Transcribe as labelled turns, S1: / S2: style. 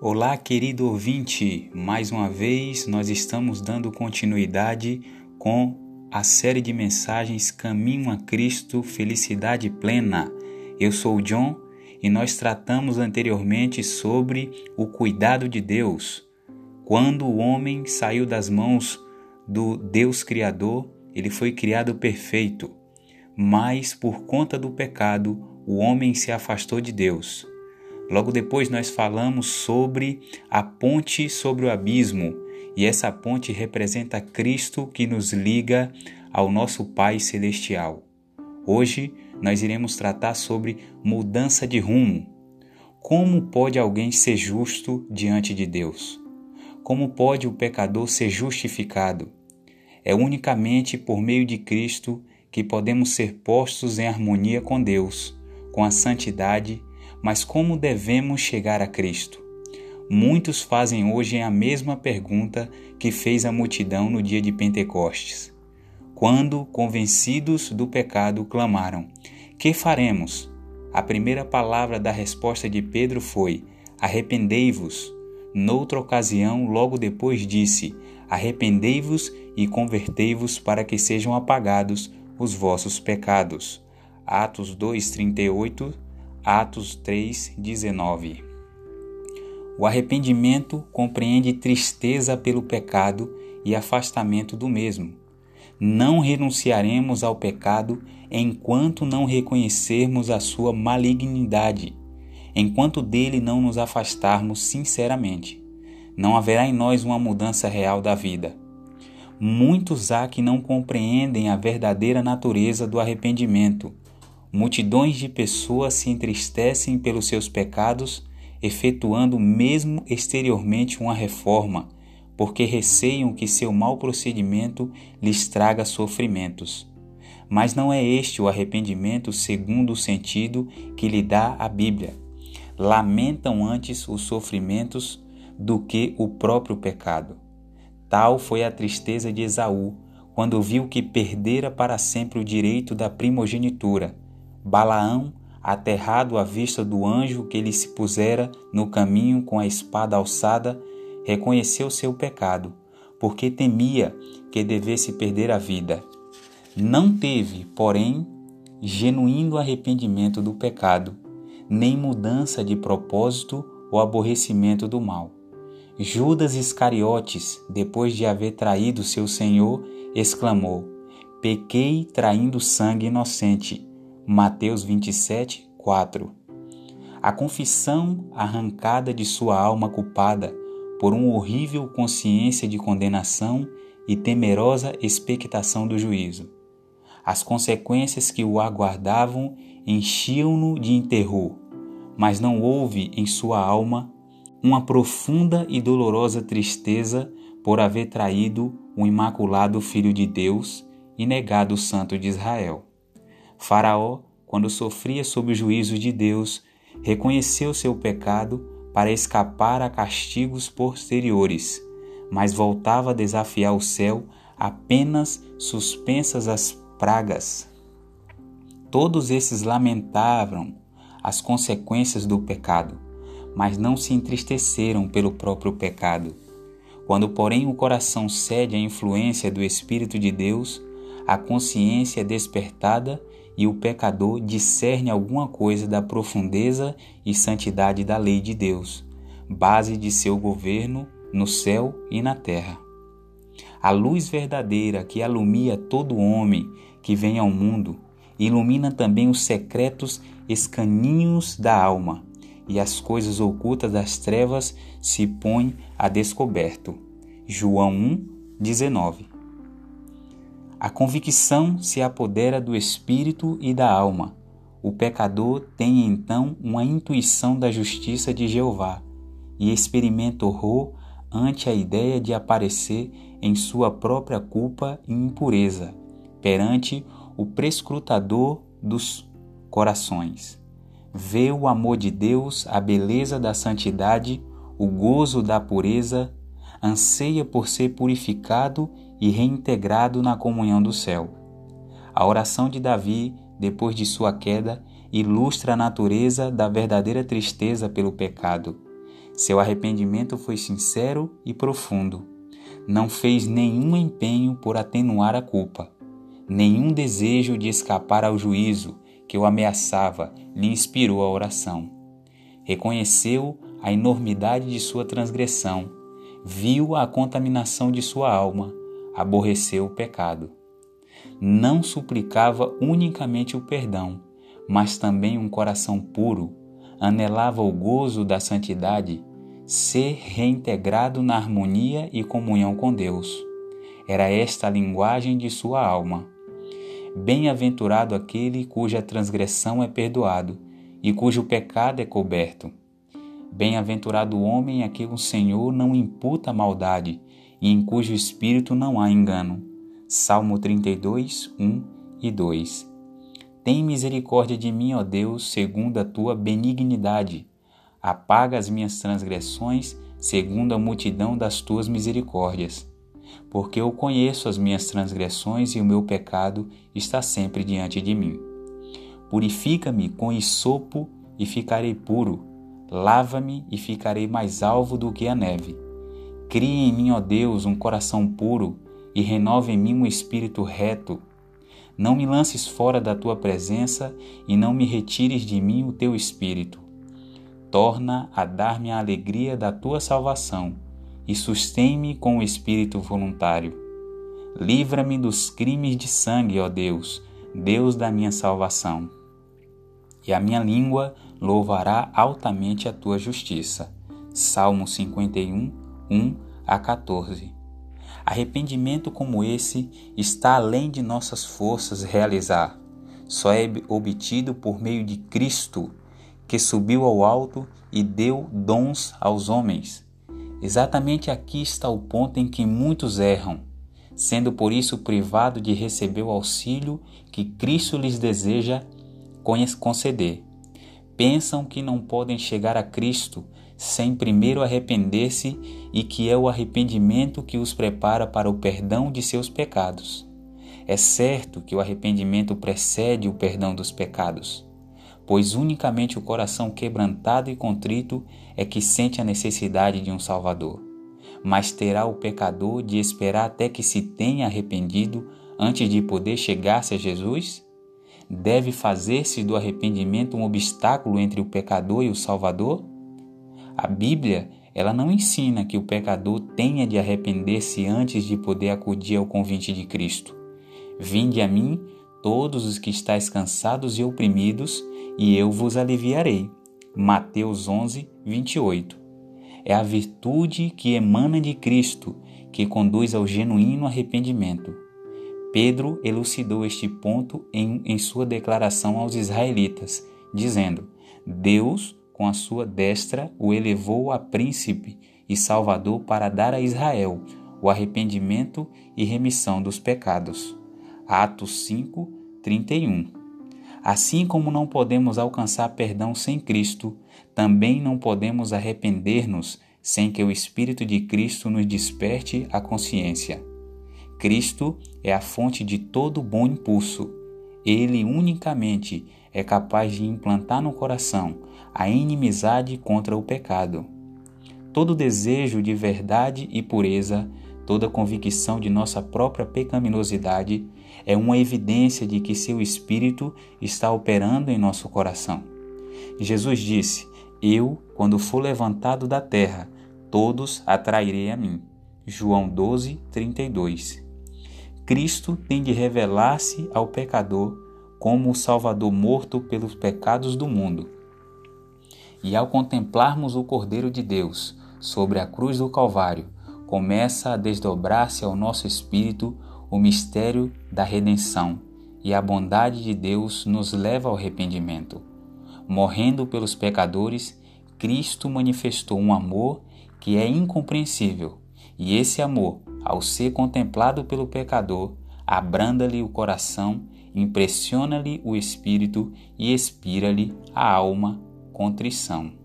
S1: Olá, querido ouvinte! Mais uma vez nós estamos dando continuidade com a série de mensagens Caminho a Cristo, Felicidade Plena. Eu sou o John e nós tratamos anteriormente sobre o cuidado de Deus. Quando o homem saiu das mãos do Deus Criador, ele foi criado perfeito, mas por conta do pecado, o homem se afastou de Deus. Logo depois nós falamos sobre a ponte sobre o abismo, e essa ponte representa Cristo que nos liga ao nosso Pai celestial. Hoje nós iremos tratar sobre mudança de rumo. Como pode alguém ser justo diante de Deus? Como pode o pecador ser justificado? É unicamente por meio de Cristo que podemos ser postos em harmonia com Deus, com a santidade mas como devemos chegar a Cristo? Muitos fazem hoje a mesma pergunta que fez a multidão no dia de Pentecostes, quando, convencidos do pecado, clamaram: Que faremos? A primeira palavra da resposta de Pedro foi: Arrependei-vos. Noutra ocasião, logo depois, disse: Arrependei-vos e convertei-vos para que sejam apagados os vossos pecados. Atos 2:38 Atos 3:19. O arrependimento compreende tristeza pelo pecado e afastamento do mesmo. Não renunciaremos ao pecado enquanto não reconhecermos a sua malignidade, enquanto dele não nos afastarmos sinceramente. Não haverá em nós uma mudança real da vida. Muitos há que não compreendem a verdadeira natureza do arrependimento Multidões de pessoas se entristecem pelos seus pecados, efetuando mesmo exteriormente uma reforma, porque receiam que seu mau procedimento lhes traga sofrimentos. Mas não é este o arrependimento segundo o sentido que lhe dá a Bíblia. Lamentam antes os sofrimentos do que o próprio pecado. Tal foi a tristeza de Esaú, quando viu que perdera para sempre o direito da primogenitura Balaão, aterrado à vista do anjo que lhe se pusera no caminho com a espada alçada, reconheceu seu pecado, porque temia que devesse perder a vida. Não teve, porém, genuíno arrependimento do pecado, nem mudança de propósito ou aborrecimento do mal. Judas Iscariotes, depois de haver traído seu Senhor, exclamou: Pequei traindo sangue inocente Mateus 27, 4. A confissão arrancada de sua alma culpada por uma horrível consciência de condenação e temerosa expectação do juízo. As consequências que o aguardavam enchiam-no de terror, mas não houve em sua alma uma profunda e dolorosa tristeza por haver traído o imaculado Filho de Deus e negado o Santo de Israel. Faraó, quando sofria sob o juízo de Deus, reconheceu seu pecado para escapar a castigos posteriores, mas voltava a desafiar o céu apenas suspensas as pragas. Todos esses lamentavam as consequências do pecado, mas não se entristeceram pelo próprio pecado. Quando, porém, o coração cede à influência do Espírito de Deus, a consciência é despertada e o pecador discerne alguma coisa da profundeza e santidade da lei de Deus, base de seu governo no céu e na terra. A luz verdadeira que alumia todo homem que vem ao mundo ilumina também os secretos escaninhos da alma, e as coisas ocultas das trevas se põem a descoberto. João 1, 19. A convicção se apodera do espírito e da alma. O pecador tem então uma intuição da justiça de Jeová e experimenta horror ante a ideia de aparecer em sua própria culpa e impureza perante o prescrutador dos corações. Vê o amor de Deus, a beleza da santidade, o gozo da pureza, anseia por ser purificado e reintegrado na comunhão do céu. A oração de Davi, depois de sua queda, ilustra a natureza da verdadeira tristeza pelo pecado. Seu arrependimento foi sincero e profundo. Não fez nenhum empenho por atenuar a culpa. Nenhum desejo de escapar ao juízo que o ameaçava lhe inspirou a oração. Reconheceu a enormidade de sua transgressão, viu a contaminação de sua alma, aborreceu o pecado. Não suplicava unicamente o perdão, mas também um coração puro, anelava o gozo da santidade ser reintegrado na harmonia e comunhão com Deus. Era esta a linguagem de sua alma. Bem-aventurado aquele cuja transgressão é perdoado e cujo pecado é coberto. Bem-aventurado o homem a quem o Senhor não imputa maldade e em cujo espírito não há engano. Salmo 32, 1 e 2. Tem misericórdia de mim, ó Deus, segundo a tua benignidade apaga as minhas transgressões segundo a multidão das tuas misericórdias. Porque eu conheço as minhas transgressões e o meu pecado está sempre diante de mim. Purifica-me com isopo e ficarei puro. Lava-me e ficarei mais alvo do que a neve. Cria em mim, ó Deus, um coração puro e renova em mim um espírito reto. Não me lances fora da tua presença e não me retires de mim o teu espírito torna a dar-me a alegria da tua salvação e sustém-me com o espírito voluntário. Livra-me dos crimes de sangue, ó Deus, Deus da minha salvação. E a minha língua louvará altamente a tua justiça. Salmo 51, 1 a 14. Arrependimento como esse está além de nossas forças realizar. Só é obtido por meio de Cristo que subiu ao alto e deu dons aos homens. Exatamente aqui está o ponto em que muitos erram, sendo por isso privado de receber o auxílio que Cristo lhes deseja conceder. Pensam que não podem chegar a Cristo sem primeiro arrepender-se e que é o arrependimento que os prepara para o perdão de seus pecados. É certo que o arrependimento precede o perdão dos pecados pois unicamente o coração quebrantado e contrito é que sente a necessidade de um Salvador. Mas terá o pecador de esperar até que se tenha arrependido antes de poder chegar-se a Jesus? Deve fazer-se do arrependimento um obstáculo entre o pecador e o Salvador? A Bíblia, ela não ensina que o pecador tenha de arrepender-se antes de poder acudir ao convite de Cristo. Vinde a mim, todos os que estáis cansados e oprimidos, e eu vos aliviarei. Mateus 11, 28. É a virtude que emana de Cristo que conduz ao genuíno arrependimento. Pedro elucidou este ponto em, em sua declaração aos israelitas, dizendo: Deus, com a sua destra, o elevou a príncipe e salvador para dar a Israel o arrependimento e remissão dos pecados. Atos 5, 31. Assim como não podemos alcançar perdão sem Cristo, também não podemos arrepender-nos sem que o Espírito de Cristo nos desperte a consciência. Cristo é a fonte de todo bom impulso. Ele unicamente é capaz de implantar no coração a inimizade contra o pecado. Todo desejo de verdade e pureza, toda convicção de nossa própria pecaminosidade é uma evidência de que seu Espírito está operando em nosso coração. Jesus disse: Eu, quando for levantado da terra, todos atrairei a mim. João 12, 32. Cristo tem de revelar-se ao pecador como o Salvador morto pelos pecados do mundo. E ao contemplarmos o Cordeiro de Deus sobre a cruz do Calvário, começa a desdobrar-se ao nosso espírito o mistério da redenção e a bondade de Deus nos leva ao arrependimento. Morrendo pelos pecadores, Cristo manifestou um amor que é incompreensível, e esse amor, ao ser contemplado pelo pecador, abranda-lhe o coração, impressiona-lhe o espírito e expira-lhe a alma contrição.